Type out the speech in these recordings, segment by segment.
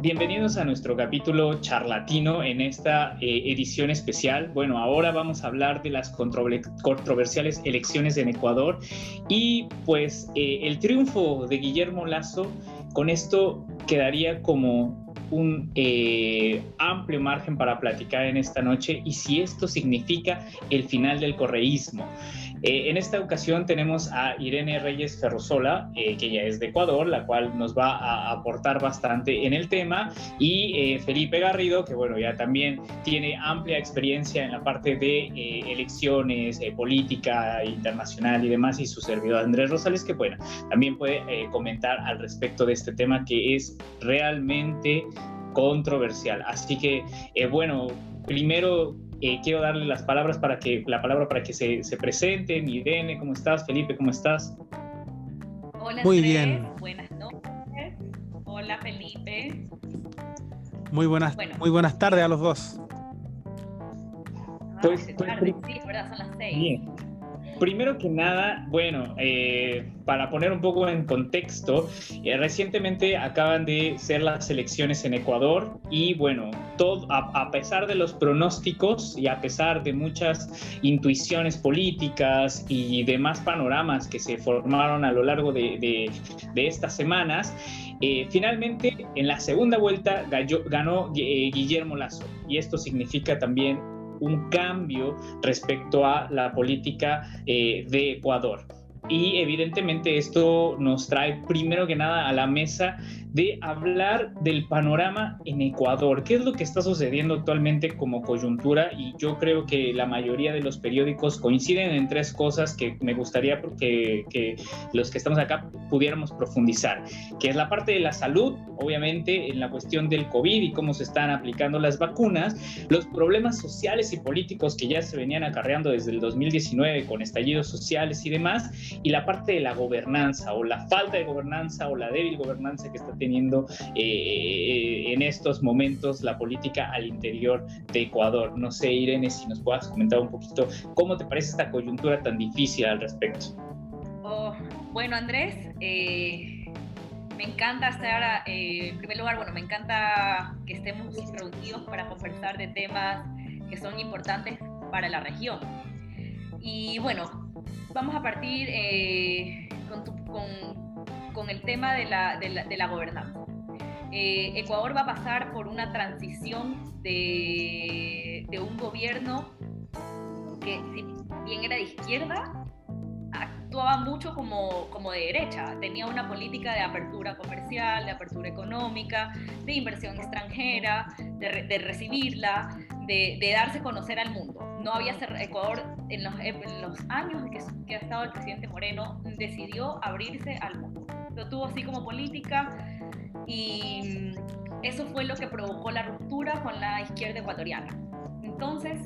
bienvenidos a nuestro capítulo charlatino en esta eh, edición especial. Bueno, ahora vamos a hablar de las controversiales elecciones en Ecuador y pues eh, el triunfo de Guillermo Lazo con esto quedaría como un eh, amplio margen para platicar en esta noche y si esto significa el final del correísmo. Eh, en esta ocasión tenemos a Irene Reyes Ferrosola, eh, que ya es de Ecuador, la cual nos va a aportar bastante en el tema, y eh, Felipe Garrido, que bueno, ya también tiene amplia experiencia en la parte de elecciones, política internacional y demás, y su servidor Andrés Rosales, que bueno, también puede comentar al respecto de este tema que es realmente controversial. Así que, bueno, primero eh, quiero darle las palabras para que, la palabra para que se, se presenten. Irene, ¿cómo estás? Felipe, ¿cómo estás? Hola, Muy bien. Buenas noches. Hola, Felipe. Muy buenas, muy buenas tardes a los dos. Ah, pues, pues, sí, ¿verdad? Son las seis. Bien. Primero que nada, bueno, eh, para poner un poco en contexto, eh, recientemente acaban de ser las elecciones en Ecuador y bueno, a, pesar de los pronósticos y a pesar de muchas intuiciones políticas y demás panoramas que se formaron a lo largo de, estas semanas, eh, finalmente en la segunda vuelta ganó Guillermo Lazo. Y esto significa también un cambio respecto a la política eh, de Ecuador. Y evidentemente esto nos trae primero que nada a la mesa de hablar del panorama en Ecuador. ¿Qué es lo que está sucediendo actualmente como coyuntura? Y yo creo que la mayoría de los periódicos coinciden en tres cosas que me gustaría que, que los que estamos acá pudiéramos profundizar, que es la parte de la salud, obviamente en la cuestión del COVID y cómo se están aplicando las vacunas, los problemas sociales y políticos que ya se venían acarreando desde el 2019 con estallidos sociales y demás, y la parte de la gobernanza o la falta de gobernanza o la débil gobernanza que está teniendo eh, en estos momentos la política al interior de Ecuador. No sé, Irene, si nos puedas comentar un poquito cómo te parece esta coyuntura tan difícil al respecto. Oh, bueno, Andrés, eh, me encanta estar, eh, en primer lugar, bueno, me encanta que estemos reunidos para conversar de temas que son importantes para la región. Y bueno, vamos a partir con, con el tema de la, de gobernanza. Eh, Ecuador va a pasar por una transición de, un gobierno que si bien era de izquierda, actuaba mucho como, de derecha. Tenía una política de apertura comercial, de apertura económica, de inversión extranjera, de, de recibirla, de, de, darse a conocer al mundo. No había Ecuador en los, años que, que ha estado el presidente Moreno, decidió abrirse al mundo lo tuvo así como política y eso fue lo que provocó la ruptura con la izquierda ecuatoriana. Entonces,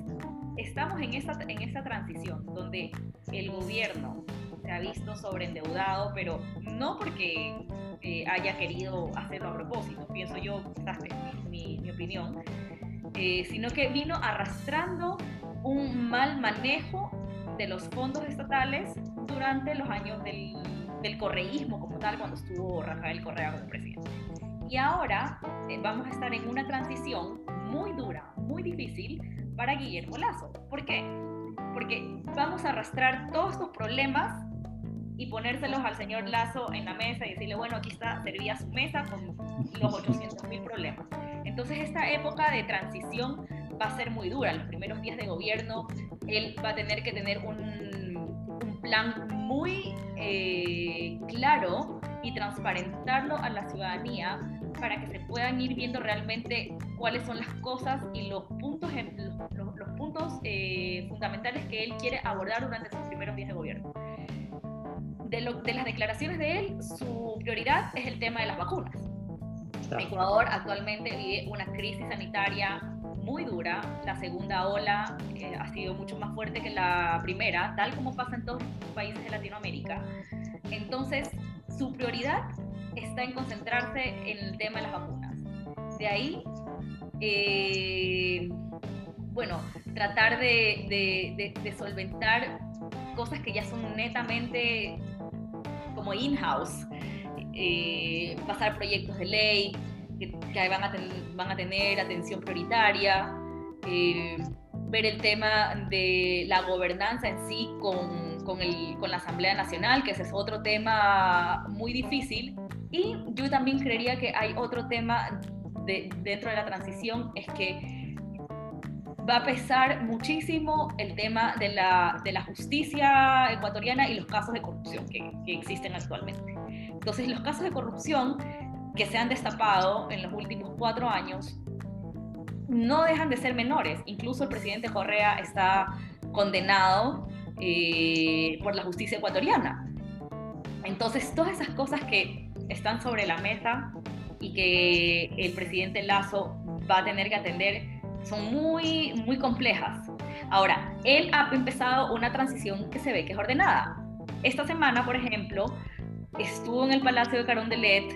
estamos en esta, en esta transición donde el gobierno se ha visto sobreendeudado, pero no porque eh, haya querido hacerlo a propósito, pienso yo, es mi, mi, opinión, eh, sino que vino arrastrando un mal manejo de los fondos estatales durante los años del correísmo como tal cuando estuvo Rafael Correa como presidente. Y ahora eh, vamos a estar en una transición muy dura, muy difícil para Guillermo Lazo. ¿Por qué? Porque vamos a arrastrar todos estos problemas y ponérselos al señor Lazo en la mesa y decirle, bueno, aquí está, servía su mesa con los 800 mil problemas. Entonces esta época de transición va a ser muy dura. Los primeros días de gobierno, él va a tener que tener un, un plan muy eh, claro y transparentarlo a la ciudadanía para que se puedan ir viendo realmente cuáles son las cosas y los puntos, los, los, puntos eh, fundamentales que él quiere abordar durante sus primeros días de gobierno. De, lo, de las declaraciones de él, su prioridad es el tema de las vacunas. Ecuador actualmente vive una crisis sanitaria muy dura. La segunda ola eh, ha sido mucho más fuerte que la primera, tal como pasa en todos los países de Latinoamérica. Entonces, su prioridad está en concentrarse en el tema de las vacunas. De ahí, eh, bueno, tratar de, de, solventar cosas que ya son netamente como in-house, eh, pasar proyectos de ley, que, van, a van, a tener atención prioritaria, eh, ver el tema de la gobernanza en sí con, con, el, con la Asamblea Nacional, que ese es otro tema muy difícil. Y yo también creería que hay otro tema de, dentro de la transición, es que va a pesar muchísimo el tema de la, de la justicia ecuatoriana y los casos de corrupción que, que existen actualmente. Entonces, los casos de corrupción que se han destapado en los últimos cuatro años no dejan de ser menores. Incluso el presidente Correa está condenado eh, por la justicia ecuatoriana. Entonces, todas esas cosas que están sobre la mesa y que el presidente Lazo va a tener que atender son muy, muy complejas. Ahora, él ha empezado una transición que se ve que es ordenada. Esta semana, por ejemplo, estuvo en el Palacio de Carón de Let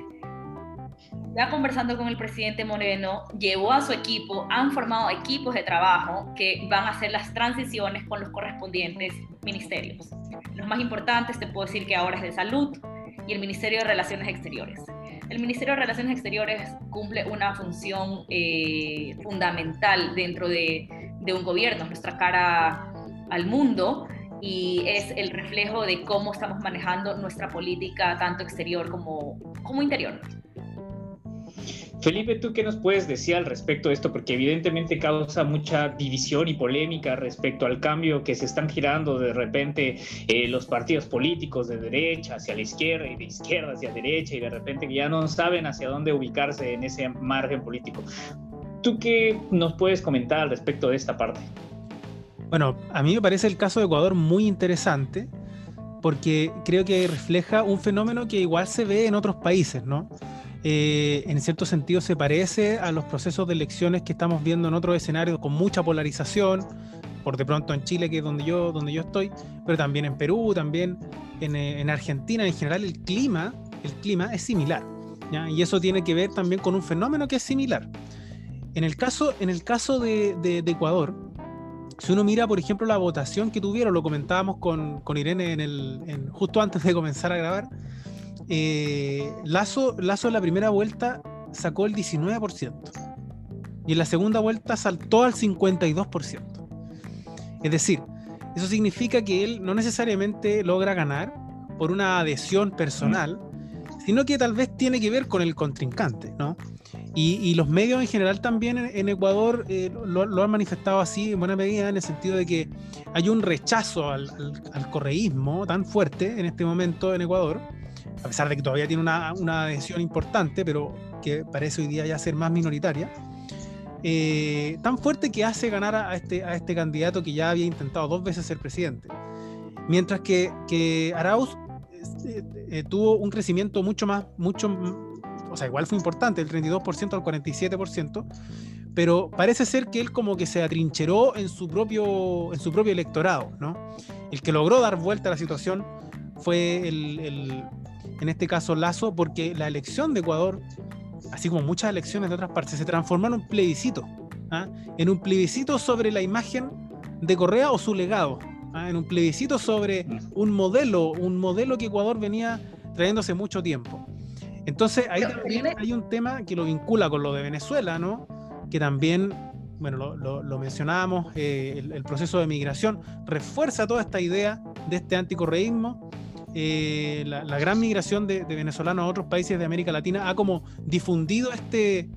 ya conversando con el presidente Moreno, llevó a su equipo, han formado equipos de trabajo que van a hacer las transiciones con los correspondientes ministerios. Los más importantes, te puedo decir que ahora es de salud y el Ministerio de Relaciones Exteriores. El Ministerio de Relaciones Exteriores cumple una función eh, fundamental dentro de, de un gobierno, es nuestra cara al mundo y es el reflejo de cómo estamos manejando nuestra política, tanto exterior como, como interior. Felipe, ¿tú qué nos puedes decir al respecto de esto? Porque evidentemente causa mucha división y polémica respecto al cambio que se están girando de repente eh, los partidos políticos de derecha hacia la izquierda y de izquierda hacia derecha y de repente ya no saben hacia dónde ubicarse en ese margen político. ¿Tú qué nos puedes comentar al respecto de esta parte? Bueno, a mí me parece el caso de Ecuador muy interesante porque creo que refleja un fenómeno que igual se ve en otros países, ¿no? Eh, en cierto sentido se parece a los procesos de elecciones que estamos viendo en otros escenarios con mucha polarización, por de pronto en Chile, que es donde yo, donde yo estoy, pero también en Perú, también en, eh, en Argentina, en general el clima, el clima es similar. Y eso tiene que ver también con un fenómeno que es similar. En el caso, en el caso de, Ecuador, si uno mira, por ejemplo, la votación que tuvieron, lo comentábamos con, con Irene justo antes de comenzar a grabar, eh, Lazo, en la primera vuelta sacó el 19% y en la segunda vuelta saltó al 52%. Es decir, eso significa que él no necesariamente logra ganar por una adhesión personal, sino que tal vez tiene que ver con el contrincante, ¿no? Y, los medios en general también en, Ecuador eh, lo, han manifestado así en buena medida, en el sentido de que hay un rechazo al correísmo tan fuerte en este momento en Ecuador, a pesar de que todavía tiene una, una adhesión importante, pero que parece hoy día ya ser más minoritaria, eh, tan fuerte que hace ganar a este, a este candidato que ya había intentado dos veces ser presidente. Mientras que, que Arauz eh, eh, tuvo un crecimiento mucho más, mucho, o sea, igual fue importante, del 32% al 47%, pero parece ser que él como que se atrincheró en su propio, en su propio electorado, ¿no? El que logró dar vuelta a la situación fue el, en este caso Lazo, porque la elección de Ecuador, así como muchas elecciones de otras partes, se transformó en un plebiscito, ¿ah? en un plebiscito sobre la imagen de Correa o su legado, ¿ah? en un plebiscito sobre un modelo, un modelo que Ecuador venía trayéndose mucho tiempo. Entonces ahí también hay un tema que lo vincula con lo de Venezuela, ¿no? Que también, bueno, lo, mencionábamos, eh, el, el, proceso de migración refuerza toda esta idea de este anticorreísmo eh, la, gran migración de, venezolanos a otros países de América Latina ha como difundido este,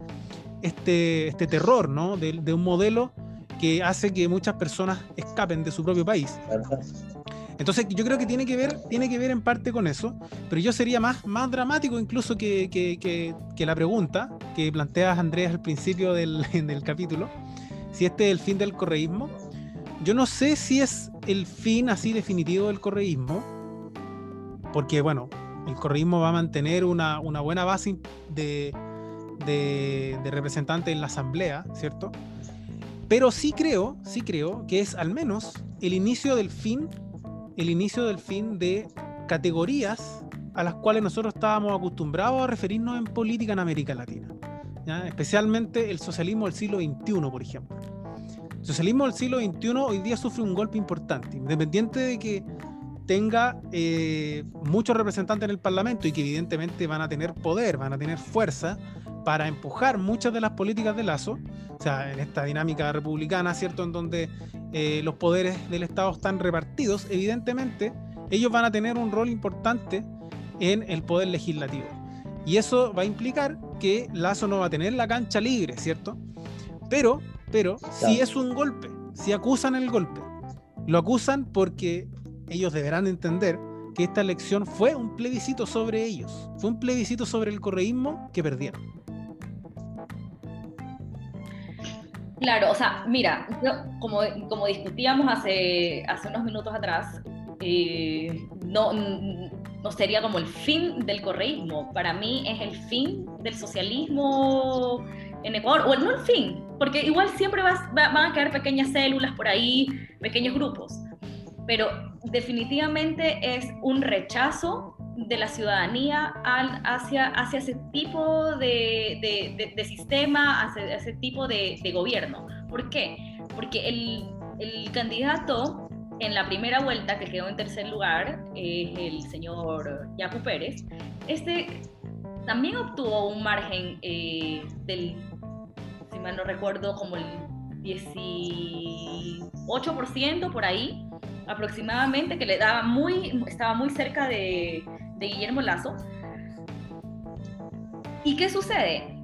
este, este terror, ¿no? De, un modelo que hace que muchas personas escapen de su propio país. Entonces yo creo que tiene que ver, tiene que ver en parte con eso, pero yo sería más, más dramático incluso que, que, la pregunta que planteas Andrés al principio del, del capítulo, si este es el fin del correísmo. Yo no sé si es el fin así definitivo del correísmo, porque bueno, el correísmo va a mantener una, buena base de, representantes en la asamblea, ¿cierto? Pero sí creo, sí creo que es al menos el inicio del fin, el inicio del fin de categorías a las cuales nosotros estábamos acostumbrados a referirnos en política en América Latina. Especialmente el socialismo del siglo XXI, por ejemplo. El socialismo del siglo XXI hoy día sufre un golpe importante, independiente de que tenga eh, muchos representantes en el Parlamento y que evidentemente van a tener poder, van a tener fuerza, para empujar muchas de las políticas de Lazo, o sea, en esta dinámica republicana, ¿cierto? En donde eh, los poderes del Estado están repartidos, evidentemente ellos van a tener un rol importante en el poder legislativo. Y eso va a implicar que Lazo no va a tener la cancha libre, ¿cierto? Pero, pero, si es un golpe, si acusan el golpe, lo acusan porque ellos deberán entender que esta elección fue un plebiscito sobre ellos, fue un plebiscito sobre el correísmo que perdieron. Claro, o sea, mira, como, como discutíamos hace, hace unos minutos atrás, eh, no, no sería como el fin del correísmo. Para mí es el fin del socialismo en Ecuador, o no el fin, porque igual siempre van a quedar pequeñas células por ahí, pequeños grupos, pero definitivamente es un rechazo de la ciudadanía hacia, hacia ese tipo de, de, sistema, hacia ese tipo de, gobierno. ¿Por qué? Porque el, el, candidato en la primera vuelta, que quedó en tercer lugar, es el señor Yacu Pérez, este también obtuvo un margen eh, del, si mal no recuerdo, como el 18% por ahí, aproximadamente, que le daba muy, estaba muy cerca de, de Guillermo Lazo. ¿Y qué sucede?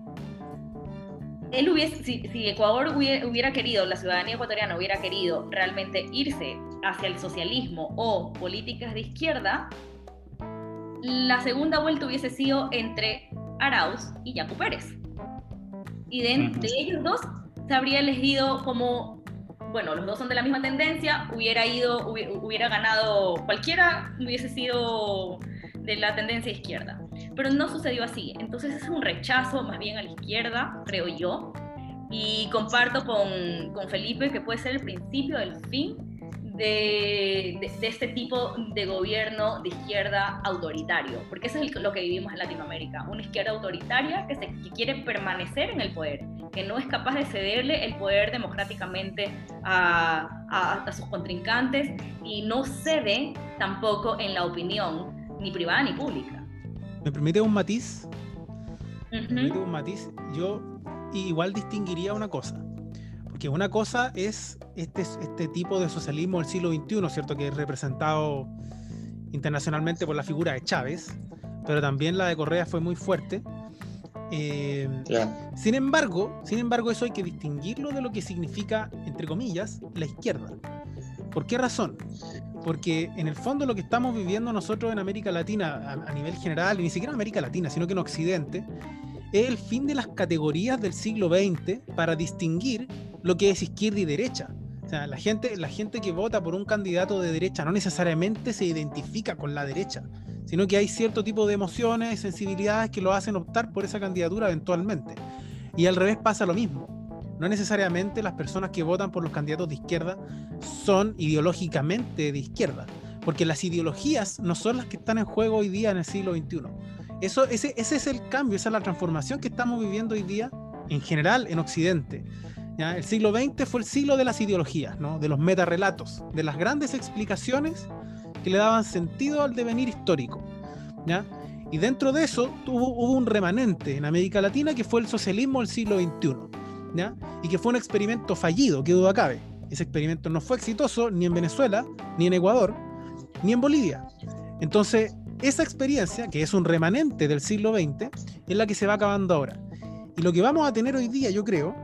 Él hubiese, si, Ecuador hubiera, querido, la ciudadanía ecuatoriana hubiera querido realmente irse hacia el socialismo o políticas de izquierda, la segunda vuelta hubiese sido entre Arauz y Yacu Pérez. Y de, de ellos dos se habría elegido como bueno, los dos son de la misma tendencia, hubiera ido, hubiera ganado cualquiera, hubiese sido de la tendencia izquierda. Pero no sucedió así. Entonces es un rechazo más bien a la izquierda, creo yo. Y comparto con, con Felipe que puede ser el principio del fin de, de, este tipo de gobierno de izquierda autoritario, porque eso es lo que vivimos en Latinoamérica, una izquierda autoritaria que, se, que quiere permanecer en el poder, que no es capaz de cederle el poder democráticamente a, a, a sus contrincantes y no cede tampoco en la opinión, ni privada ni pública. ¿Me permite un matiz? ¿Me permite un matiz? Yo igual distinguiría una cosa que una cosa es este, este tipo de socialismo del siglo XXI, ¿cierto? Que es representado internacionalmente por la figura de Chávez, pero también la de Correa fue muy fuerte. Eh, sin embargo, sin embargo, eso hay que distinguirlo de lo que significa, entre comillas, la izquierda. ¿Por qué razón? Porque en el fondo lo que estamos viviendo nosotros en América Latina, a, a nivel general, y ni siquiera en América Latina, sino que en Occidente, es el fin de las categorías del siglo XX para distinguir lo que es izquierda y derecha. O sea, la gente, la gente que vota por un candidato de derecha no necesariamente se identifica con la derecha, sino que hay cierto tipo de emociones, sensibilidades que lo hacen optar por esa candidatura eventualmente. Y al revés pasa lo mismo. No necesariamente las personas que votan por los candidatos de izquierda son ideológicamente de izquierda, porque las ideologías no son las que están en juego hoy día en el siglo XXI. Eso, ese, ese es el cambio, esa es la transformación que estamos viviendo hoy día en general en Occidente. El siglo XX fue el siglo de las ideologías, ¿no? de los metarrelatos, de las grandes explicaciones que le daban sentido al devenir histórico. ¿ya? Y dentro de eso hubo un remanente en América Latina que fue el socialismo del siglo XXI, ¿ya? y que fue un experimento fallido, que duda cabe. Ese experimento no fue exitoso ni en Venezuela, ni en Ecuador, ni en Bolivia. Entonces, esa experiencia, que es un remanente del siglo XX, es la que se va acabando ahora. Y lo que vamos a tener hoy día, yo creo,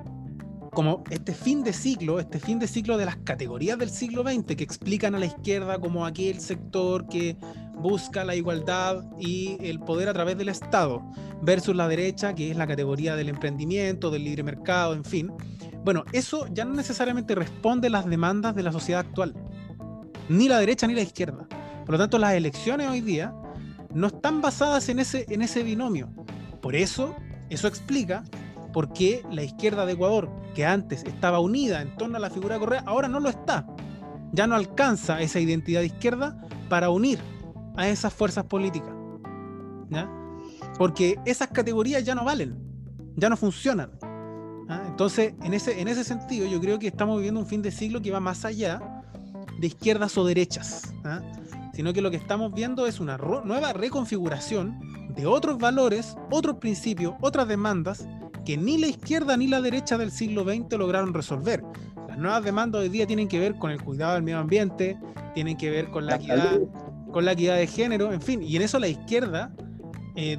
como este fin de ciclo, este fin de ciclo de las categorías del siglo XX que explican a la izquierda como aquel sector que busca la igualdad y el poder a través del Estado, versus la derecha, que es la categoría del emprendimiento, del libre mercado, en fin. Bueno, eso ya no necesariamente responde a las demandas de la sociedad actual, ni la derecha ni la izquierda. Por lo tanto, las elecciones hoy día no están basadas en ese binomio. Por eso, eso explica por qué la izquierda de Ecuador, que antes estaba unida en torno a la figura de Correa, ahora no lo está. Ya no alcanza esa identidad de izquierda para unir a esas fuerzas políticas. Porque esas categorías ya no valen, ya no funcionan. Entonces, en ese, en ese sentido, yo creo que estamos viviendo un fin de siglo que va más allá de izquierdas o derechas. sino que lo que estamos viendo es una nueva reconfiguración de otros valores, otros principios, otras demandas que ni la izquierda ni la derecha del siglo XX lograron resolver. Las nuevas demandas hoy día tienen que ver con el cuidado del medio ambiente, tienen que ver con la, equidad, con la equidad de género, en fin, y en eso la izquierda, eh,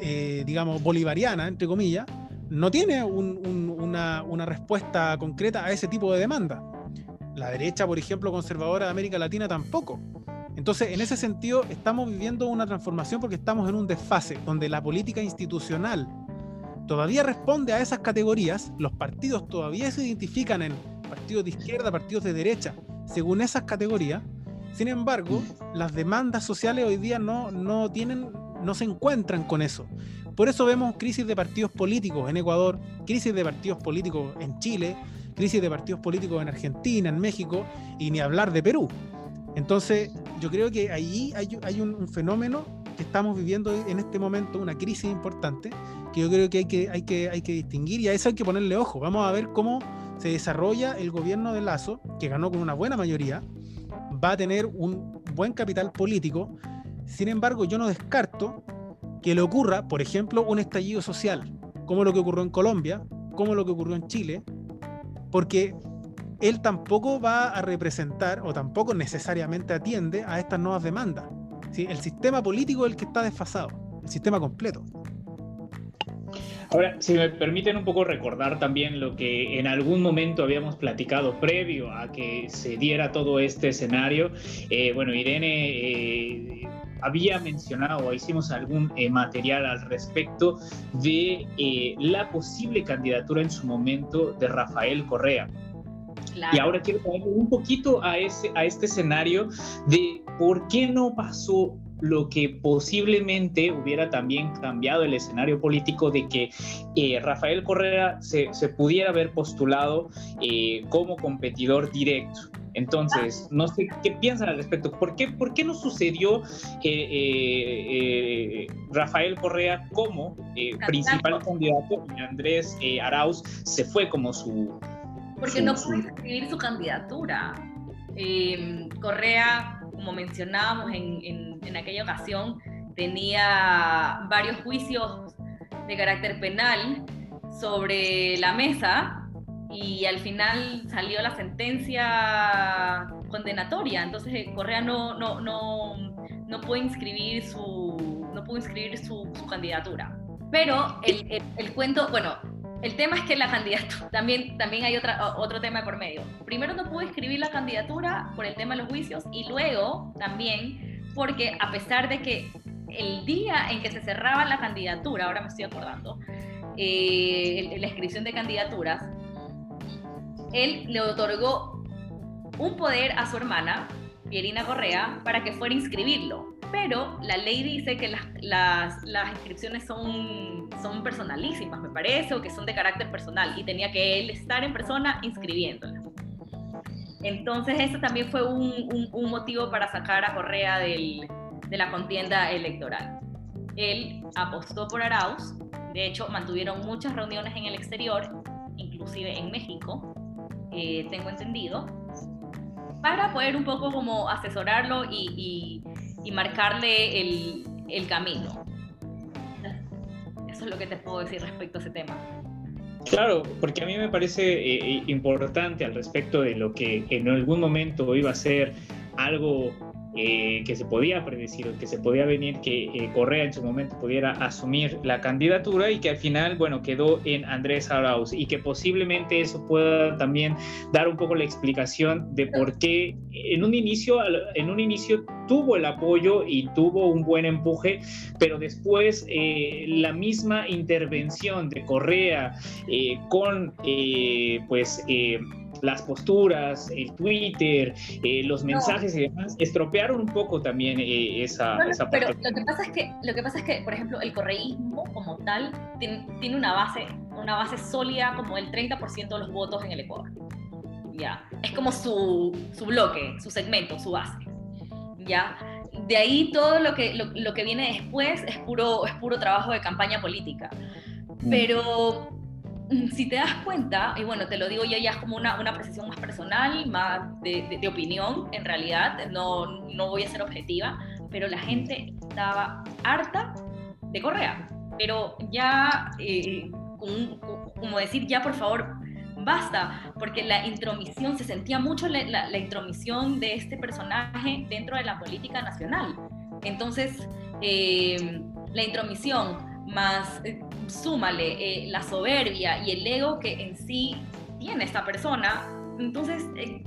eh, digamos, bolivariana, entre comillas, no tiene una, una, respuesta concreta a ese tipo de demanda. La derecha, por ejemplo, conservadora de América Latina tampoco. Entonces, en ese sentido, estamos viviendo una transformación porque estamos en un desfase donde la política institucional todavía responde a esas categorías, los partidos todavía se identifican en partidos de izquierda, partidos de derecha, según esas categorías. Sin embargo, las demandas sociales hoy día no, no tienen, no se encuentran con eso. Por eso vemos crisis de partidos políticos en Ecuador, crisis de partidos políticos en Chile, crisis de partidos políticos en Argentina, en México, y ni hablar de Perú. Entonces, yo creo que allí hay, un, fenómeno estamos viviendo en este momento, una crisis importante, que yo creo que hay que, hay que, hay que distinguir y a eso hay que ponerle ojo. Vamos a ver cómo se desarrolla el gobierno de Lazo, que ganó con una buena mayoría, va a tener un buen capital político. Sin embargo, yo no descarto que le ocurra, por ejemplo, un estallido social, como lo que ocurrió en Colombia, como lo que ocurrió en Chile, porque él tampoco va a representar o tampoco necesariamente atiende a estas nuevas demandas. ¿Sí? El sistema político es el que está desfasado, el sistema completo. Ahora, si me permiten un poco recordar también lo que en algún momento habíamos platicado previo a que se diera todo este escenario. Eh, bueno, Irene eh, había mencionado o hicimos algún eh, material al respecto de eh, la posible candidatura en su momento de Rafael Correa. Y ahora quiero poner un poquito a, ese, a este escenario de por qué no pasó lo que posiblemente hubiera también cambiado el escenario político de que eh, Rafael Correa se, se, pudiera haber postulado como competidor directo. Entonces, no sé qué piensan al respecto. ¿Por qué, por qué no sucedió eh, eh, Rafael Correa como eh, principal candidato y Andrés Arauz se fue como su... Porque no pudo escribir su candidatura. Correa, como mencionábamos en, en aquella ocasión, tenía varios juicios de carácter penal sobre la mesa y al final salió la sentencia condenatoria, entonces eh, Correa no, no, no, no puede inscribir su, no pudo inscribir su, candidatura. Pero el, el, cuento, bueno, el tema es que la candidatura, también, también hay otra, otro tema por medio. Primero no pudo escribir la candidatura por el tema de los juicios y luego también porque a pesar de que el día en que se cerraba la candidatura, ahora me estoy acordando, eh, la inscripción de candidaturas, él le otorgó un poder a su hermana, Pierina Correa, para que fuera a inscribirlo. Pero la ley dice que las, las, inscripciones son, son personalísimas, me parece, o que son de carácter personal, y tenía que él estar en persona inscribiéndola. Entonces, eso también fue un, un, motivo para sacar a Correa del, de la contienda electoral. Él apostó por Arauz, de hecho, mantuvieron muchas reuniones en el exterior, inclusive en México, eh, tengo entendido, para poder un poco como asesorarlo y, marcarle el, el, camino. Eso es lo que te puedo decir respecto a ese tema. Claro, porque a mí me parece eh, importante al respecto de lo que en algún momento iba a ser algo eh, que se podía predecir que se podía venir que eh, Correa en su momento pudiera asumir la candidatura y que al final, bueno, quedó en Andrés Arauz y que posiblemente eso pueda también dar un poco la explicación de por qué en un inicio, en un inicio tuvo el apoyo y tuvo un buen empuje, pero después eh, la misma intervención de Correa con pues las posturas, el Twitter, eh, los mensajes y demás, estropearon un poco también eh, esa, esa, parte. Pero lo que, pasa es que, lo que pasa es que, por ejemplo, el correísmo como tal tiene, tiene una, base, una base sólida como el 30% de los votos en el Ecuador. ¿Ya? Es como su, su bloque, su segmento, su base. ¿Ya? De ahí todo lo que, lo, lo que viene después es puro, es puro trabajo de campaña política. Mm. Pero si te das cuenta, y bueno, te lo digo yo ya es como una, una precisión más personal, más de, de, opinión, en realidad, no, no voy a ser objetiva, pero la gente estaba harta de Correa. Pero ya, eh, como decir, ya por favor, basta, porque la intromisión, se sentía mucho la, la, intromisión de este personaje dentro de la política nacional. Entonces, eh, la intromisión más eh, súmale eh, la soberbia y el ego que en sí tiene esta persona, entonces eh,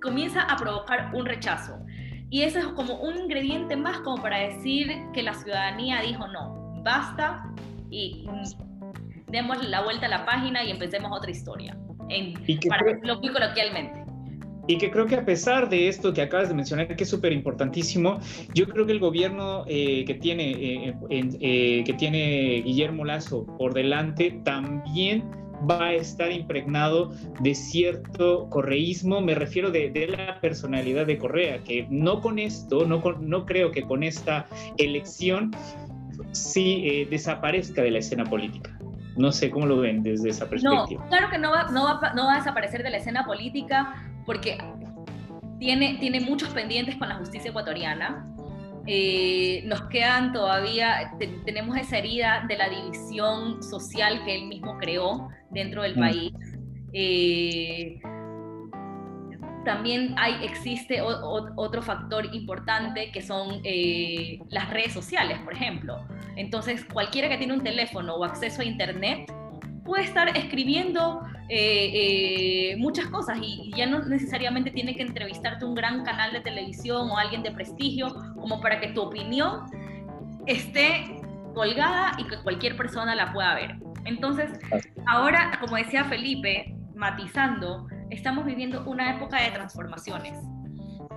comienza a provocar un rechazo. Y eso es como un ingrediente más como para decir que la ciudadanía dijo no, basta y demos la vuelta a la página y empecemos otra historia, en, para lo muy coloquialmente. Y que creo que a pesar de esto que acabas de mencionar, que es súper importantísimo, yo creo que el gobierno eh, que, tiene, eh, eh, que tiene Guillermo Lazo por delante también va a estar impregnado de cierto correísmo, me refiero de, de la personalidad de Correa, que no con esto, no, no creo que con esta elección sí desaparezca de la escena política. No sé cómo lo ven desde esa perspectiva. No, claro que no va, no va, no va a desaparecer de la escena política porque tiene, tiene muchos pendientes con la justicia ecuatoriana. Eh, nos quedan todavía, tenemos esa herida de la división social que él mismo creó dentro del mm. país. Eh, también hay, existe otro factor importante que son eh, las redes sociales, por ejemplo. Entonces, cualquiera que tiene un teléfono o acceso a Internet puede estar escribiendo eh, eh, muchas cosas y, ya no necesariamente tiene que entrevistarte un gran canal de televisión o alguien de prestigio como para que tu opinión esté colgada y que cualquier persona la pueda ver. Entonces, ahora, como decía Felipe, matizando, estamos viviendo una época de transformaciones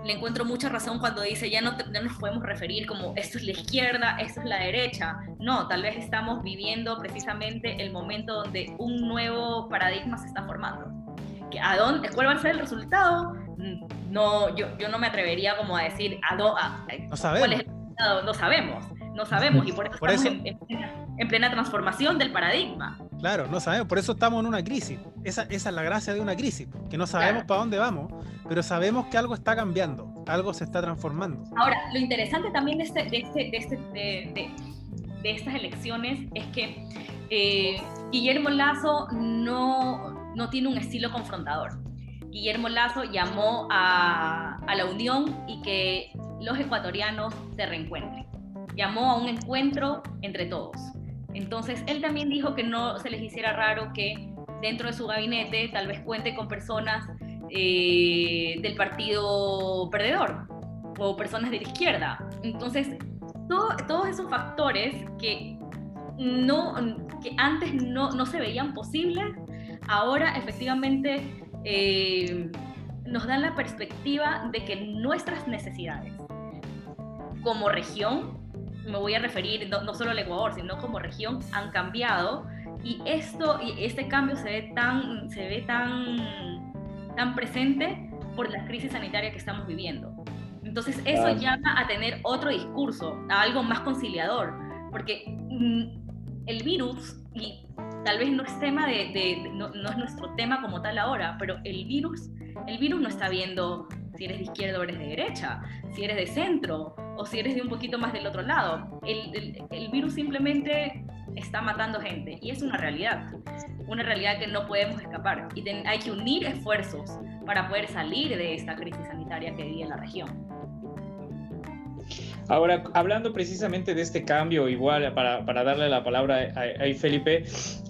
le encuentro mucha razón cuando dice ya no, nos podemos referir como esto es la izquierda, esto es la derecha. No, tal vez estamos viviendo precisamente el momento donde un nuevo paradigma se está formando. ¿A dónde, ¿Cuál va a ser el resultado? No, yo, yo no me atrevería como a decir a, no sabemos. cuál es el resultado. No sabemos, no sabemos y por eso estamos en plena transformación del paradigma. Claro, no sabemos, por eso estamos en una crisis. Esa, esa es la gracia de una crisis, que no sabemos para dónde vamos, pero sabemos que algo está cambiando, algo se está transformando. Ahora, lo interesante también de, este, de, este, este, de, de estas elecciones es que eh, Guillermo Lazo no, no tiene un estilo confrontador. Guillermo Lazo llamó a, a la unión y que los ecuatorianos se reencuentren. Llamó a un encuentro entre todos entonces, él también dijo que no se les hiciera raro que dentro de su gabinete tal vez cuente con personas eh, del partido perdedor o personas de la izquierda. Entonces, todos esos factores que, no, que antes no, no se veían posibles, ahora efectivamente eh, nos dan la perspectiva de que nuestras necesidades como región me voy a referir no, solo al Ecuador, sino como región, han cambiado y esto y este cambio se ve tan se ve tan tan presente por la crisis sanitaria que estamos viviendo. Entonces eso llama a tener otro discurso, a algo más conciliador, porque mm, el virus y tal vez no es tema de, no, no, es nuestro tema como tal ahora, pero el virus el virus no está viendo si eres de izquierda o eres de derecha, si eres de centro o si eres de un poquito más del otro lado. El, el, virus simplemente está matando gente. Y es una realidad, una realidad que no podemos escapar. Y hay que unir esfuerzos para poder salir de esta crisis sanitaria que vive en la región. Ahora, hablando precisamente de este cambio, igual para, para darle la palabra a, Felipe,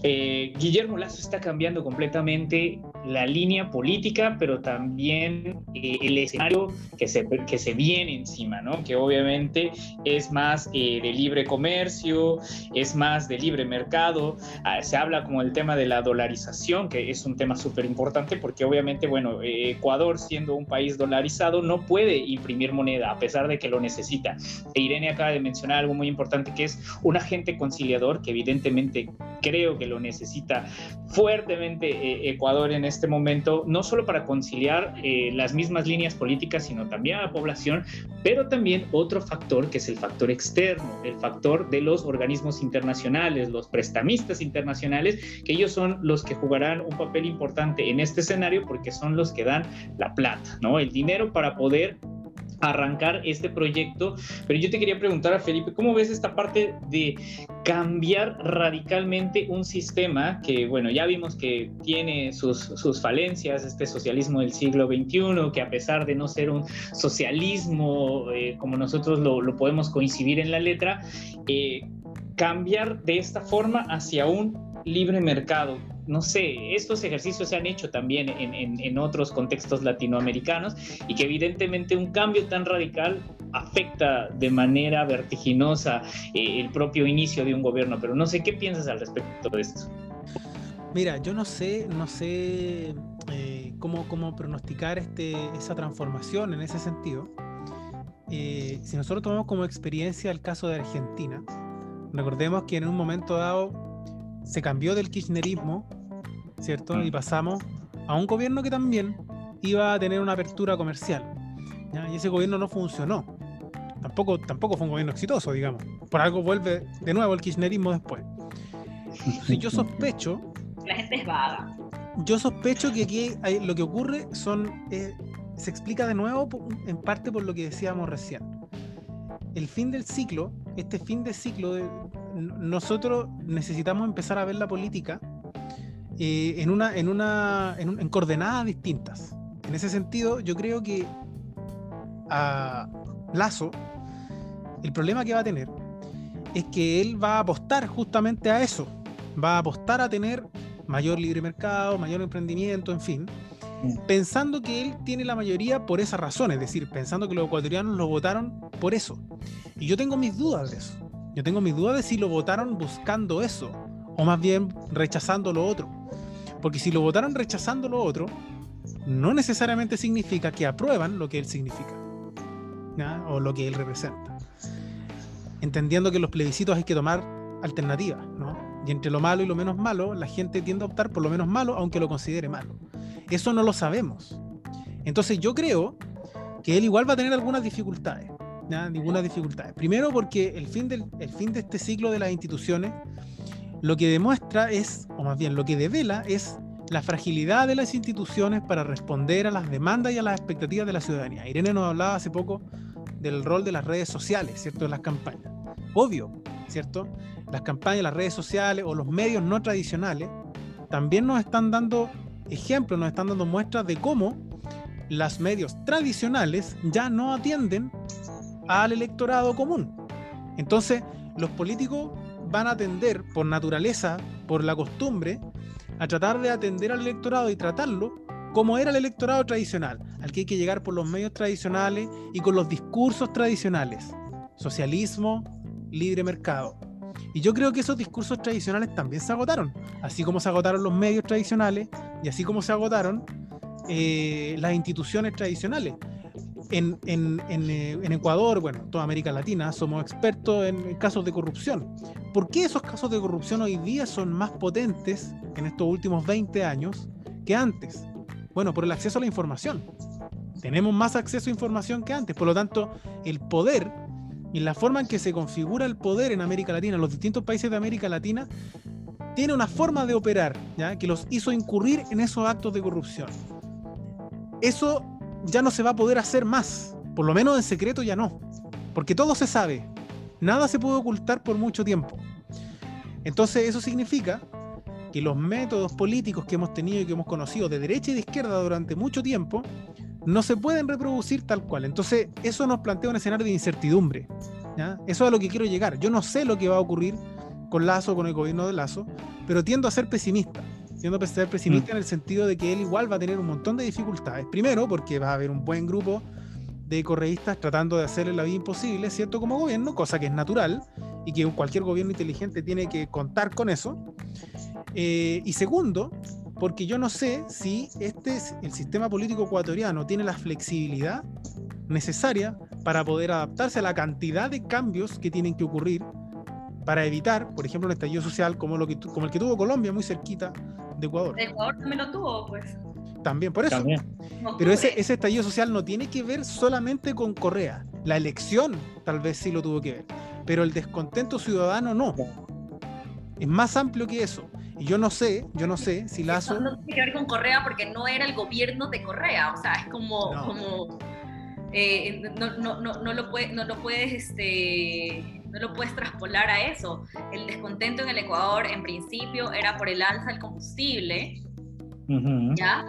eh, Guillermo Lazo está cambiando completamente la línea política, pero también eh, el escenario que se, que se viene encima, ¿no? Que obviamente es más eh, de libre comercio, es más de libre mercado. Ah, se habla como el tema de la dolarización, que es un tema súper importante porque obviamente, bueno, Ecuador siendo un país dolarizado no puede imprimir moneda a pesar de que lo necesita. E Irene acaba de mencionar algo muy importante que es un agente conciliador que evidentemente creo que lo necesita fuertemente eh, Ecuador en este momento, no solo para conciliar eh, las mismas líneas políticas, sino también a la población, pero también otro factor que es el factor externo, el factor de los organismos internacionales, los prestamistas internacionales, que ellos son los que jugarán un papel importante en este escenario porque son los que dan la plata, ¿no? El dinero para poder arrancar este proyecto. Pero yo te quería preguntar a Felipe, ¿cómo ves esta parte de cambiar radicalmente un sistema que, bueno, ya vimos que tiene sus, sus falencias, este socialismo del siglo XXI, que a pesar de no ser un socialismo eh, como nosotros lo, podemos coincidir en la letra, eh, cambiar de esta forma hacia un libre mercado no sé, estos ejercicios se han hecho también en, otros contextos latinoamericanos y que evidentemente un cambio tan radical afecta de manera vertiginosa eh, el propio inicio de un gobierno, pero no sé qué piensas al respecto de esto. Mira, yo no sé, no sé eh, cómo, pronosticar este, esa transformación en ese sentido. Eh, si nosotros tomamos como experiencia el caso de Argentina, recordemos que en un momento dado se cambió del kirchnerismo, ¿cierto? Y mm. pasamos a un gobierno que también iba a tener una apertura comercial. Y ese gobierno no funcionó. Tampoco, tampoco fue un gobierno exitoso, digamos. Por algo vuelve de nuevo el kirchnerismo después. Si yo sospecho... La gente es vaga. Yo sospecho que aquí lo que ocurre son... Eh, se explica de nuevo en parte por lo que decíamos recién. El fin del ciclo, este fin de ciclo de, nosotros necesitamos empezar a ver la política eh, en, una, en, una, en, coordenadas distintas. En ese sentido, yo creo que a Lazo, el problema que va a tener es que él va a apostar justamente a eso. Va a apostar a tener mayor libre mercado, mayor emprendimiento, en fin, pensando que él tiene la mayoría por esa razón, es decir, pensando que los ecuatorianos lo votaron por eso. Y yo tengo mis dudas de eso. Yo tengo mis dudas de si lo votaron buscando eso o más bien rechazando lo otro. Porque si lo votaron rechazando lo otro, no necesariamente significa que aprueban lo que él significa o lo que él representa. Entendiendo que los plebiscitos hay que tomar alternativas, ¿no? Y entre lo malo y lo menos malo, la gente tiende a optar por lo menos malo, aunque lo considere malo. Eso no lo sabemos. Entonces yo creo que él igual va a tener algunas dificultades ninguna dificultad. Primero porque el fin, del, el fin de este ciclo de las instituciones lo que demuestra es, o más bien lo que devela es la fragilidad de las instituciones para responder a las demandas y a las expectativas de la ciudadanía. Irene nos hablaba hace poco del rol de las redes sociales, ¿cierto? En las campañas. Obvio, ¿cierto? Las campañas, las redes sociales o los medios no tradicionales también nos están dando ejemplos, nos están dando muestras de cómo los medios tradicionales ya no atienden al electorado común. Entonces, los políticos van a atender por naturaleza, por la costumbre, a tratar de atender al electorado y tratarlo como era el electorado tradicional, al que hay que llegar por los medios tradicionales y con los discursos tradicionales. Socialismo, libre mercado. Y yo creo que esos discursos tradicionales también se agotaron, así como se agotaron los medios tradicionales y así como se agotaron eh, las instituciones tradicionales en, eh, en, Ecuador, bueno, toda América Latina, somos expertos en casos de corrupción. ¿Por qué esos casos de corrupción hoy día son más potentes en estos últimos 20 años que antes? Bueno, por el acceso a la información. Tenemos más acceso a información que antes, por lo tanto, el poder y la forma en que se configura el poder en América Latina, en los distintos países de América Latina, tiene una forma de operar que los hizo incurrir en esos actos de corrupción. Eso ya no se va a poder hacer más. Por lo menos en secreto ya no. Porque todo se sabe. Nada se puede ocultar por mucho tiempo. Entonces eso significa que los métodos políticos que hemos tenido y que hemos conocido de derecha y de izquierda durante mucho tiempo no se pueden reproducir tal cual. Entonces eso nos plantea un escenario de incertidumbre. Eso es a lo que quiero llegar. Yo no sé lo que va a ocurrir con Lazo, con el gobierno de Lazo, pero tiendo a ser pesimista siendo pesimista en el sentido de que él igual va a tener un montón de dificultades. Primero, porque va a haber un buen grupo de correístas tratando de hacerle la vida imposible, ¿cierto? Como gobierno, cosa que es natural y que cualquier gobierno inteligente tiene que contar con eso. Eh, y segundo, porque yo no sé si este el sistema político ecuatoriano tiene la flexibilidad necesaria para poder adaptarse a la cantidad de cambios que tienen que ocurrir para evitar, por ejemplo, un estallido social como, lo que, como el que tuvo Colombia, muy cerquita de Ecuador. Ecuador también lo tuvo, pues. También, por eso. Pero ese, ese estallido social no tiene que ver solamente con Correa. La elección tal vez sí lo tuvo que ver, pero el descontento ciudadano no. Es más amplio que eso. Y yo no sé, yo no sé si Lazo... No, tiene que ver con Correa porque no era el gobierno de Correa, o sea, es como... como eh, no, no, no, no, lo puede, no lo puedes este, no lo puedes traspolar a eso. El descontento en el Ecuador, en principio, era por el alza del combustible, ¿ya?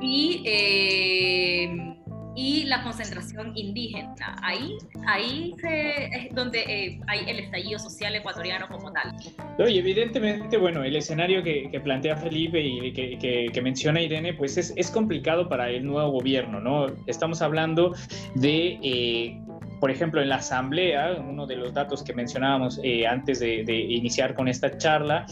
Y, eh, y la concentración indígena. Ahí, ahí es donde eh, hay el estallido social ecuatoriano como tal. y evidentemente, bueno, el escenario que, plantea Felipe y que, que, menciona Irene, pues es, es, complicado para el nuevo gobierno, ¿no? Estamos hablando de eh, por ejemplo, en la Asamblea, uno de los datos que mencionábamos eh, antes de, iniciar con esta charla,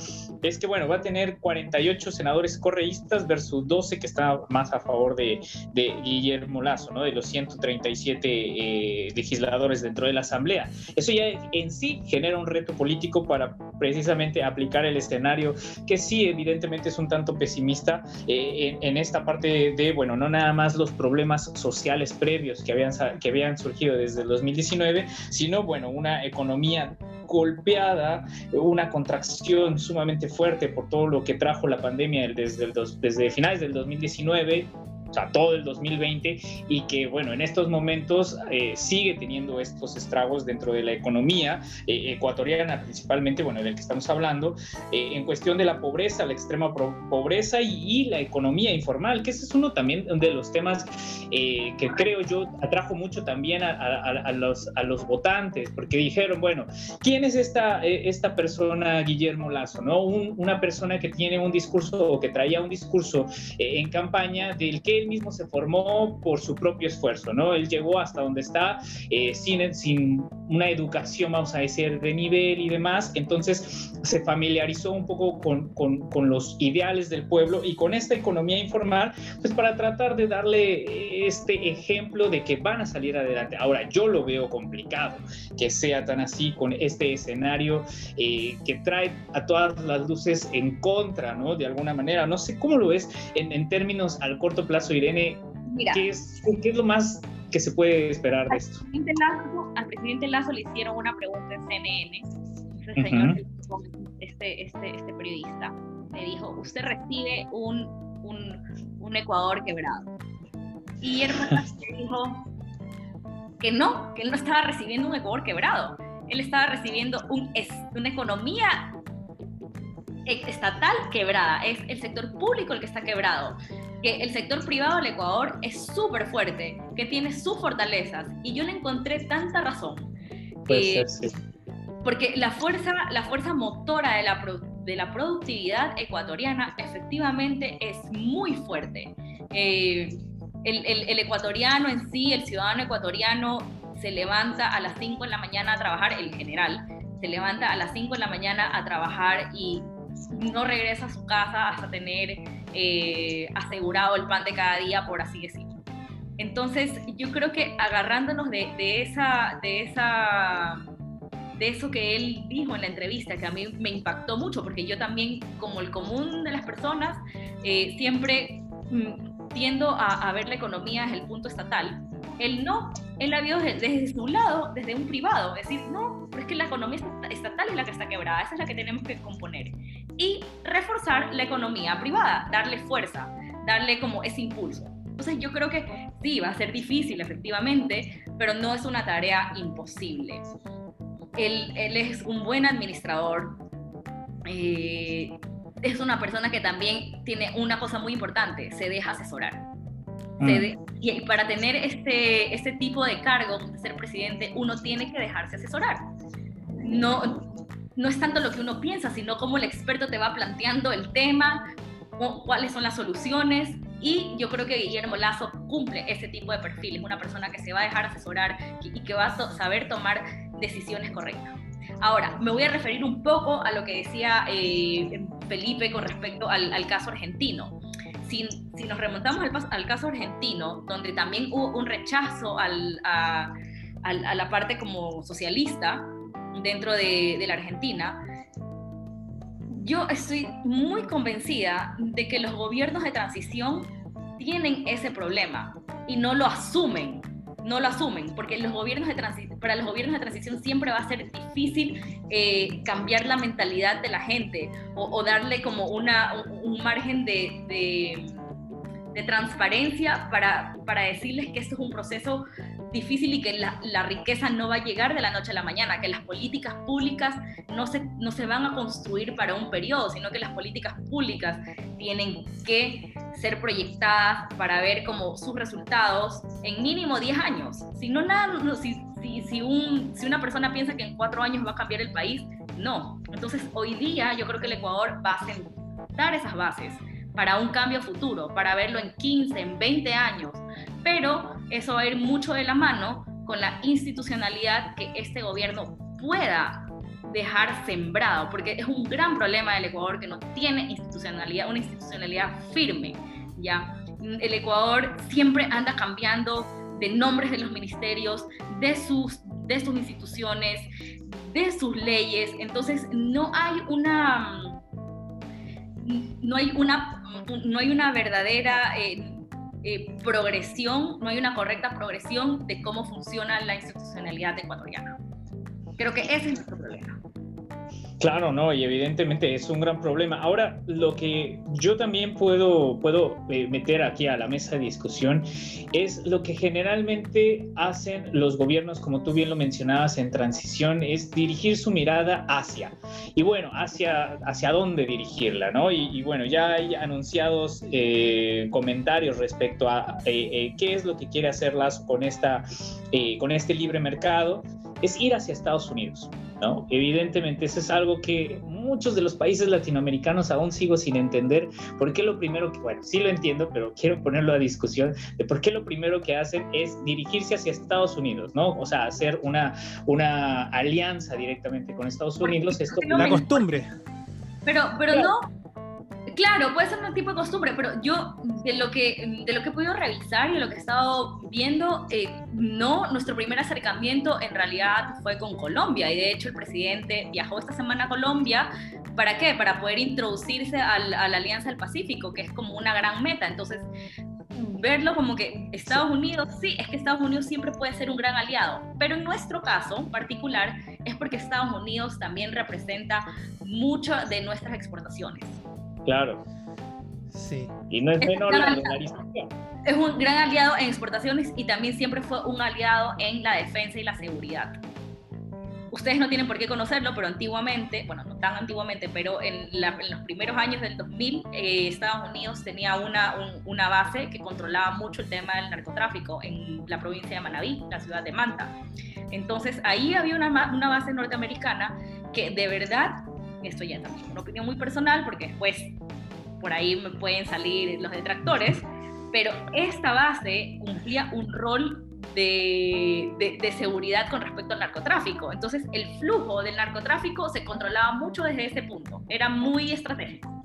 es que, bueno, va a tener 48 senadores correístas versus 12 que está más a favor de, Guillermo Lazo, ¿no? De los 137 eh, legisladores dentro de la Asamblea. Eso ya en sí genera un reto político para precisamente aplicar el escenario que sí, evidentemente es un tanto pesimista eh, en, en, esta parte de, bueno, no nada más los problemas sociales previos que habían, que habían surgido desde los 2019, sino, bueno, una economía golpeada, una contracción sumamente fuerte por todo lo que trajo la pandemia desde, el desde finales del 2019 o todo el 2020 y que, bueno, en estos momentos eh, sigue teniendo estos estragos dentro de la economía eh, ecuatoriana, principalmente, bueno, del que estamos hablando, eh, en cuestión de la pobreza, la extrema pobreza y, la economía informal, que ese es uno también de los temas que creo yo atrajo mucho también a, los, a los votantes, porque dijeron, bueno, ¿quién es esta, esta persona, Guillermo Lazo? ¿no? una persona que tiene un discurso o que traía un discurso en campaña del que él mismo se formó por su propio esfuerzo, ¿no? Él llegó hasta donde está eh, sin, sin una educación, vamos a decir, de nivel y demás, entonces se familiarizó un poco con, con, con los ideales del pueblo y con esta economía informal, pues para tratar de darle este ejemplo de que van a salir adelante. Ahora, yo lo veo complicado que sea tan así con este escenario eh, que trae a todas las luces en contra, ¿no? De alguna manera, no sé cómo lo ves en, en términos al corto plazo Irene, ¿qué, es, lo más que se puede esperar de esto? al presidente Lazo le hicieron una pregunta en CNN, señor, este, este, este, periodista, le dijo, usted recibe un, un, Ecuador quebrado. Y le dijo que no, que él no estaba recibiendo un Ecuador quebrado, él estaba recibiendo un, una economía estatal quebrada, es el sector público el que está quebrado que el sector privado del Ecuador es súper fuerte, que tiene sus fortalezas, y yo le encontré tanta razón. Eh, porque la fuerza, la fuerza motora de la, de la productividad ecuatoriana efectivamente es muy fuerte. Eh, el, el, ecuatoriano en sí, el ciudadano ecuatoriano, se levanta a las 5 de la mañana a trabajar, el general, se levanta a las 5 de la mañana a trabajar y no regresa a su casa hasta tener eh, asegurado el pan de cada día, por así decirlo. Entonces, yo creo que agarrándonos de, esa, de, esa, de eso que él dijo en la entrevista, que a mí me impactó mucho, porque yo también, como el común de las personas, eh, siempre mm, tiendo a, ver la economía desde el punto estatal. Él no, él la vio desde, desde, su lado, desde un privado, es decir, no, pero es que la economía estatal es la que está quebrada, esa es la que tenemos que componer y reforzar la economía privada, darle fuerza, darle como ese impulso. Entonces yo creo que sí, va a ser difícil efectivamente, pero no es una tarea imposible. Él, él es un buen administrador, eh, es una persona que también tiene una cosa muy importante, se deja asesorar. Mm. y para tener este, este tipo de cargo, de ser presidente, uno tiene que dejarse asesorar. No, no es tanto lo que uno piensa, sino cómo el experto te va planteando el tema, cuáles son las soluciones. Y yo creo que Guillermo Lazo cumple ese tipo de perfil. Es una persona que se va a dejar asesorar y que va a saber tomar decisiones correctas. Ahora, me voy a referir un poco a lo que decía eh, Felipe con respecto al, caso argentino. Si, nos remontamos al, caso argentino, donde también hubo un rechazo al, a, a, la parte como socialista dentro de, la Argentina, yo estoy muy convencida de que los gobiernos de transición tienen ese problema y no lo asumen, no lo asumen, porque los gobiernos de para los gobiernos de transición siempre va a ser difícil eh, cambiar la mentalidad de la gente o, darle como una, un, margen de, de transparencia para, para decirles que esto es un proceso difícil y que la, riqueza no va a llegar de la noche a la mañana, que las políticas públicas no se, no se van a construir para un periodo, sino que las políticas públicas tienen que ser proyectadas para ver como sus resultados en mínimo 10 años. Si no nada, si, si, si, un, si una persona piensa que en cuatro años va a cambiar el país, no. Entonces hoy día yo creo que el Ecuador va a sentar esas bases para un cambio futuro, para verlo en 15, en 20 años. Pero eso va a ir mucho de la mano con la institucionalidad que este gobierno pueda dejar sembrado, porque es un gran problema del Ecuador que no tiene institucionalidad, una institucionalidad firme, ¿ya? El Ecuador siempre anda cambiando de nombres de los ministerios, de sus, de sus instituciones, de sus leyes, entonces no hay una, no hay una, no hay una verdadera... Eh, eh, progresión, no hay una correcta progresión de cómo funciona la institucionalidad ecuatoriana. Creo que ese es nuestro problema. Claro, no, y evidentemente es un gran problema. Ahora, lo que yo también puedo, puedo eh, meter aquí a la mesa de discusión es lo que generalmente hacen los gobiernos, como tú bien lo mencionabas en transición, es dirigir su mirada hacia. Y bueno, hacia, hacia dónde dirigirla, ¿no? Y, bueno, ya hay anunciados eh, comentarios respecto a eh, qué es lo que quiere hacer Lazo con, esta, con este libre mercado, es ir hacia Estados Unidos. ¿no? Evidentemente, eso es algo que muchos de los países latinoamericanos aún sigo sin entender. ¿Por qué lo primero que, bueno, sí lo entiendo, pero quiero ponerlo a discusión de por qué lo primero que hacen es dirigirse hacia Estados Unidos, ¿no? O sea, hacer una, una alianza directamente con Estados Unidos. Esto, la costumbre. Pero, pero no, Claro, puede ser un tipo de costumbre, pero yo de lo que, de lo que he podido revisar y de lo que he estado viendo, eh, no, nuestro primer acercamiento en realidad fue con Colombia y de hecho el presidente viajó esta semana a Colombia. ¿Para qué? Para poder introducirse a la Alianza del Pacífico, que es como una gran meta. Entonces, verlo como que Estados Unidos, sí, es que Estados Unidos siempre puede ser un gran aliado, pero en nuestro caso particular es porque Estados Unidos también representa mucho de nuestras exportaciones. Claro. Sí. Y no es menor la dolarización. Es un gran aliado en exportaciones y también siempre fue un aliado en la defensa y la seguridad. Ustedes no tienen por qué conocerlo, pero antiguamente, bueno, no tan antiguamente, pero en, los primeros años del 2000, eh, Estados Unidos tenía una, una base que controlaba mucho el tema del narcotráfico en la provincia de Manabí, la ciudad de Manta. Entonces ahí había una, una base norteamericana que de verdad esto ya también una opinión muy personal, porque después por ahí me pueden salir los detractores, pero esta base cumplía un rol de, de, seguridad con respecto al narcotráfico. Entonces el flujo del narcotráfico se controlaba mucho desde ese punto, era muy estratégico.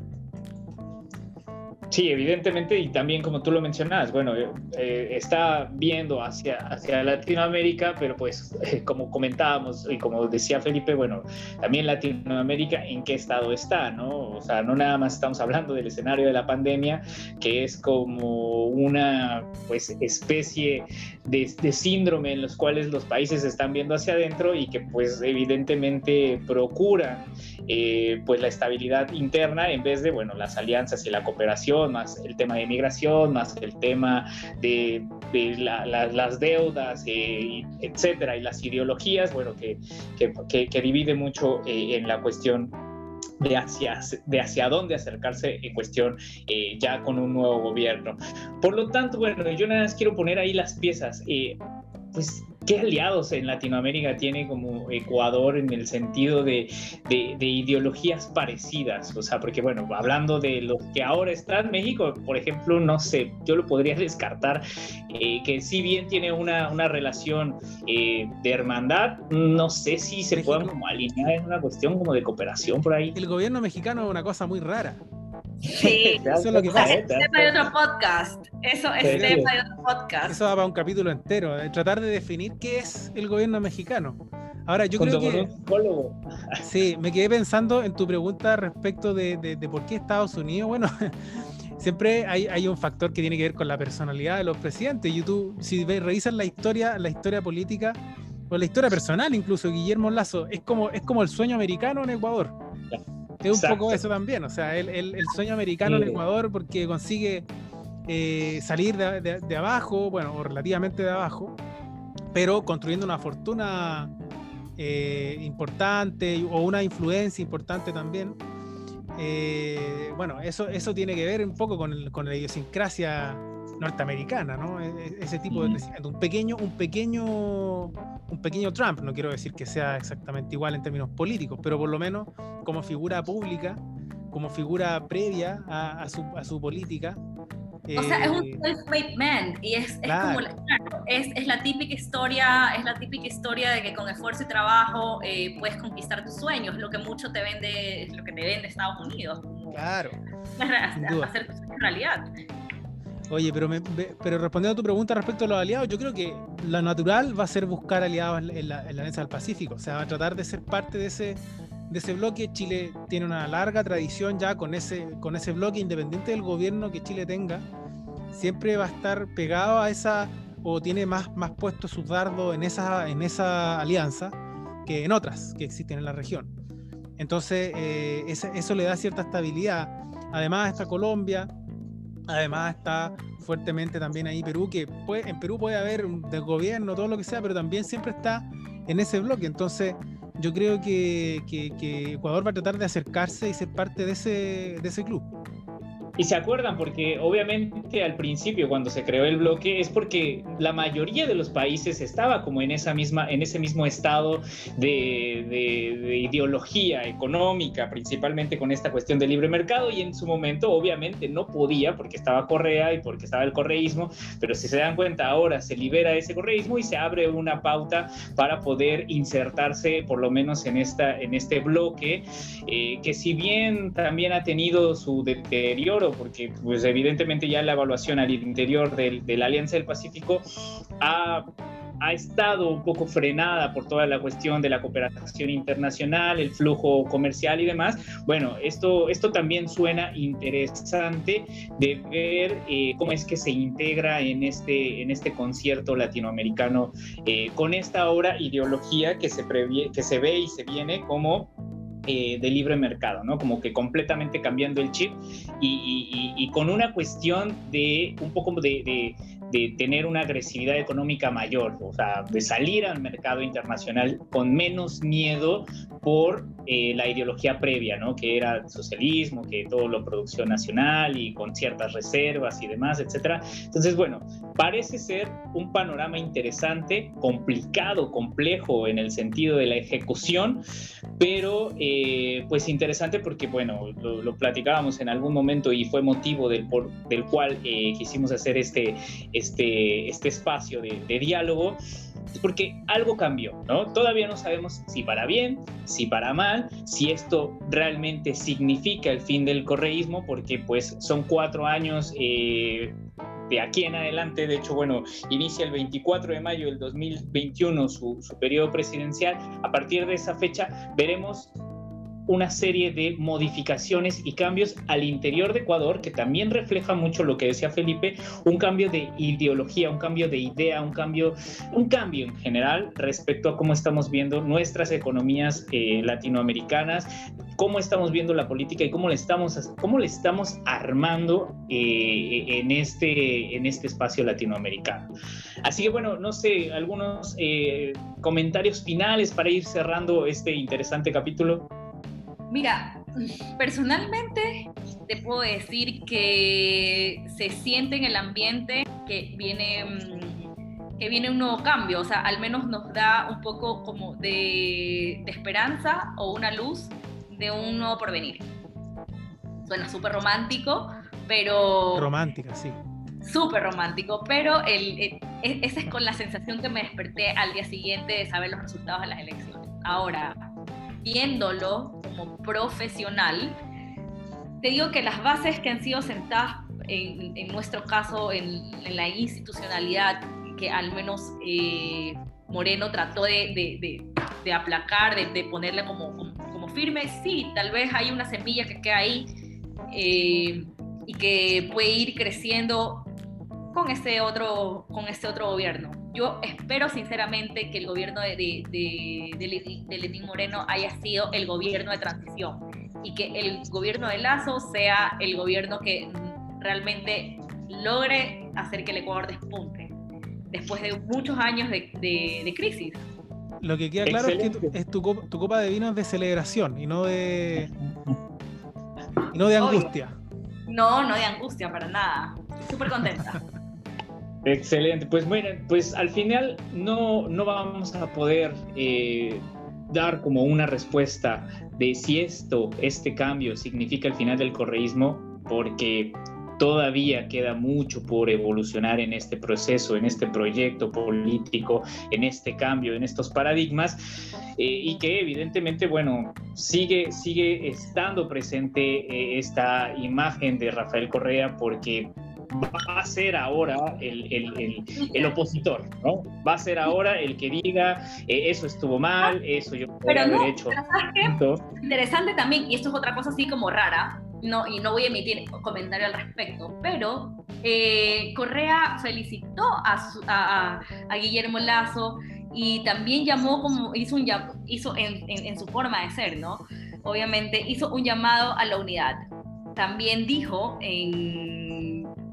Sí, evidentemente, y también como tú lo mencionas, bueno, eh, está viendo hacia, hacia Latinoamérica, pero pues como comentábamos y como decía Felipe, bueno, también Latinoamérica en qué estado está, ¿no? O sea, no nada más estamos hablando del escenario de la pandemia, que es como una pues especie de, síndrome en los cuales los países están viendo hacia adentro y que pues evidentemente procuran eh, pues la estabilidad interna en vez de, bueno, las alianzas y la cooperación, más el tema de migración, más el tema de, las deudas, eh, etcétera, y las ideologías, bueno, que, que, que, divide mucho eh, en la cuestión de hacia, de hacia dónde acercarse en cuestión ya con un nuevo gobierno. Por lo tanto, bueno, yo nada más quiero poner ahí las piezas. pues ¿Qué aliados en Latinoamérica tiene como Ecuador en el sentido de, de, ideologías parecidas? O sea, porque bueno, hablando de los que ahora están, México, por ejemplo, no sé, yo lo podría descartar, eh, que si bien tiene una, una relación eh, de hermandad, no sé si se puedan como alinear en una cuestión como de cooperación por ahí. El gobierno mexicano es una cosa muy rara. Sí, eso es lo que pasa. Es tema de otro podcast. Eso es tema de otro podcast. Eso va para un capítulo entero, de tratar de definir qué es el gobierno mexicano. Ahora, yo creo que. Sí, me quedé pensando en tu pregunta respecto de, de, por qué Estados Unidos. Bueno, siempre hay, hay, un factor que tiene que ver con la personalidad de los presidentes. Y tú, si revisas la historia, la historia política, o la historia personal, incluso Guillermo Lazo, es como, es como el sueño americano en Ecuador. Es un poco eso también, o sea, el, el, sueño americano en Ecuador porque consigue eh, salir de, de, abajo, bueno, o relativamente de abajo, pero construyendo una fortuna eh, importante o una influencia importante también. Eh, bueno, eso, eso tiene que ver un poco con, con la idiosincrasia norteamericana, ¿no? E, e, ese tipo de crecimiento. Un pequeño, un pequeño, un pequeño Trump, no quiero decir que sea exactamente igual en términos políticos, pero por lo menos como figura pública, como figura previa a, su, a su política, o sea, es un eh, self-made man y es, es como la, es, es, la típica historia, es la típica historia de que con esfuerzo y trabajo eh, puedes conquistar tus sueños, lo que mucho te vende, lo que te vende Estados Unidos. claro. Hacer tu sueño realidad. Oye, pero, pero respondiendo a tu pregunta respecto a los aliados, yo creo que lo natural va a ser buscar aliados en la, en la Alianza del Pacífico. O sea, va a tratar de ser parte de ese, de ese bloque. Chile tiene una larga tradición ya con ese, con ese bloque, independiente del gobierno que Chile tenga. Siempre va a estar pegado a esa, o tiene más, más puesto su dardo en esa, en esa alianza que en otras que existen en la región. Entonces, eh, eso le da cierta estabilidad. Además está Colombia, Además está fuertemente también ahí Perú, que puede, en Perú puede haber un gobierno, todo lo que sea, pero también siempre está en ese bloque. Entonces yo creo que, que Ecuador va a tratar de acercarse y ser parte de ese, de ese club. Y se acuerdan porque obviamente al principio cuando se creó el bloque es porque la mayoría de los países estaba como en esa misma en ese mismo estado de, de, ideología económica, principalmente con esta cuestión del libre mercado y en su momento obviamente no podía porque estaba Correa y porque estaba el correísmo, pero si se dan cuenta ahora se libera ese correísmo y se abre una pauta para poder insertarse por lo menos en esta en este bloque eh, que si bien también ha tenido su deterioro porque pues evidentemente ya la evaluación al interior de la Alianza del Pacífico ha, ha estado un poco frenada por toda la cuestión de la cooperación internacional, el flujo comercial y demás. Bueno, esto, esto también suena interesante de ver eh, cómo es que se integra en este, en este concierto latinoamericano eh, con esta obra ideología que se, que se ve y se viene como eh, de libre mercado, ¿no? Como que completamente cambiando el chip y, con una cuestión de un poco de, de tener una agresividad económica mayor, o sea, de salir al mercado internacional con menos miedo por eh, la ideología previa, ¿no? Que era socialismo, que todo lo producción nacional y con ciertas reservas y demás, etcétera. Entonces, bueno, parece ser un panorama interesante, complicado, complejo en el sentido de la ejecución, pero eh, pues interesante porque, bueno, lo, platicábamos en algún momento y fue motivo del, por, del cual eh, quisimos hacer este este, este espacio de, diálogo, es porque algo cambió, ¿no? Todavía no sabemos si para bien, si para mal, si esto realmente significa el fin del correísmo, porque pues son cuatro años eh, de aquí en adelante, de hecho, bueno, inicia el 24 de mayo del 2021 su, su periodo presidencial. A partir de esa fecha veremos una serie de modificaciones y cambios al interior de Ecuador, que también refleja mucho lo que decía Felipe, un cambio de ideología, un cambio de idea, un cambio, un cambio en general respecto a cómo estamos viendo nuestras economías eh, latinoamericanas, cómo estamos viendo la política y cómo le estamos, cómo le estamos armando eh, en, este, en este espacio latinoamericano. Así que bueno, no sé, algunos eh, comentarios finales para ir cerrando este interesante capítulo. Mira, personalmente te puedo decir que se siente en el ambiente que viene, mm, que viene un nuevo cambio, o sea, al menos nos da un poco como de, esperanza o una luz de un nuevo porvenir. Suena súper romántico, pero... Romántica, sí. Súper romántico, pero el, e, esa es con la sensación que me desperté al día siguiente de saber los resultados de las elecciones. Ahora, viéndolo como profesional, te digo que las bases que han sido sentadas en, nuestro caso en, la institucionalidad que al menos eh, Moreno trató de, aplacar, de, ponerle como, como, firme, sí, tal vez hay una semilla que queda ahí eh, y que puede ir creciendo con este otro, con este otro gobierno. Yo espero sinceramente que el gobierno de, de, de Lenín Moreno haya sido el gobierno de transición y que el gobierno de Lazo sea el gobierno que realmente logre hacer que el Ecuador despunte después de muchos años de, crisis. Lo que queda claro es que es tu, copa de vino es de celebración y no de, y no de angustia. No, no de angustia para nada. Súper contenta. Excelente. Pues miren, pues al final no, no vamos a poder eh, dar como una respuesta de si esto, este cambio significa el final del correísmo, porque todavía queda mucho por evolucionar en este proceso, en este proyecto político, en este cambio, en estos paradigmas, eh, y que evidentemente, bueno, sigue, sigue estando presente eh, esta imagen de Rafael Correa porque va a ser ahora el, el, el, opositor, ¿no? Va a ser ahora el que diga, eh, eso estuvo mal, eso yo podría haber hecho. Interesante también, y esto es otra cosa así como rara, no, y no voy a emitir comentario al respecto, pero eh, Correa felicitó a, a, Guillermo Lazo y también llamó como, hizo, un, hizo en, en, su forma de ser, ¿no? Obviamente hizo un llamado a la unidad. También dijo, en,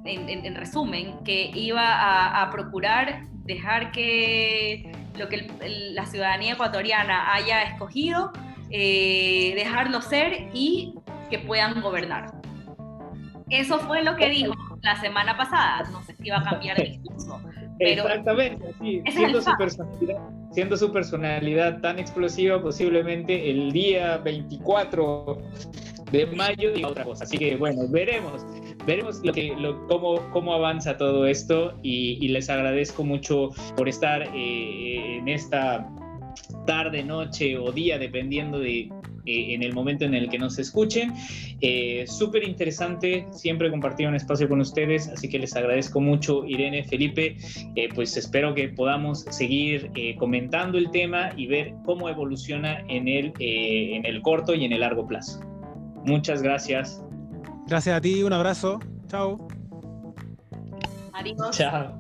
en resumen, que iba a, procurar dejar que lo que la ciudadanía ecuatoriana haya escogido, eh, dejarlo ser y que puedan gobernar. Eso fue lo que dijo la semana pasada. No sé si iba a cambiar el discurso. Exactamente, sí. Siendo su, personalidad, siendo su personalidad tan explosiva, posiblemente el día 24 de mayo diga otra cosa. Así que bueno, veremos, veremos lo que, lo, cómo, cómo avanza todo esto y, les agradezco mucho por estar eh, en esta tarde, noche o día, dependiendo de eh, en el momento en el que nos escuchen. Eh, Súper interesante siempre compartir un espacio con ustedes, así que les agradezco mucho, Irene, Felipe. Eh, pues espero que podamos seguir comentando el tema y ver cómo evoluciona en el, en el corto y en el largo plazo. Muchas gracias. Gracias a ti, un abrazo. Chao. Adiós. Chao.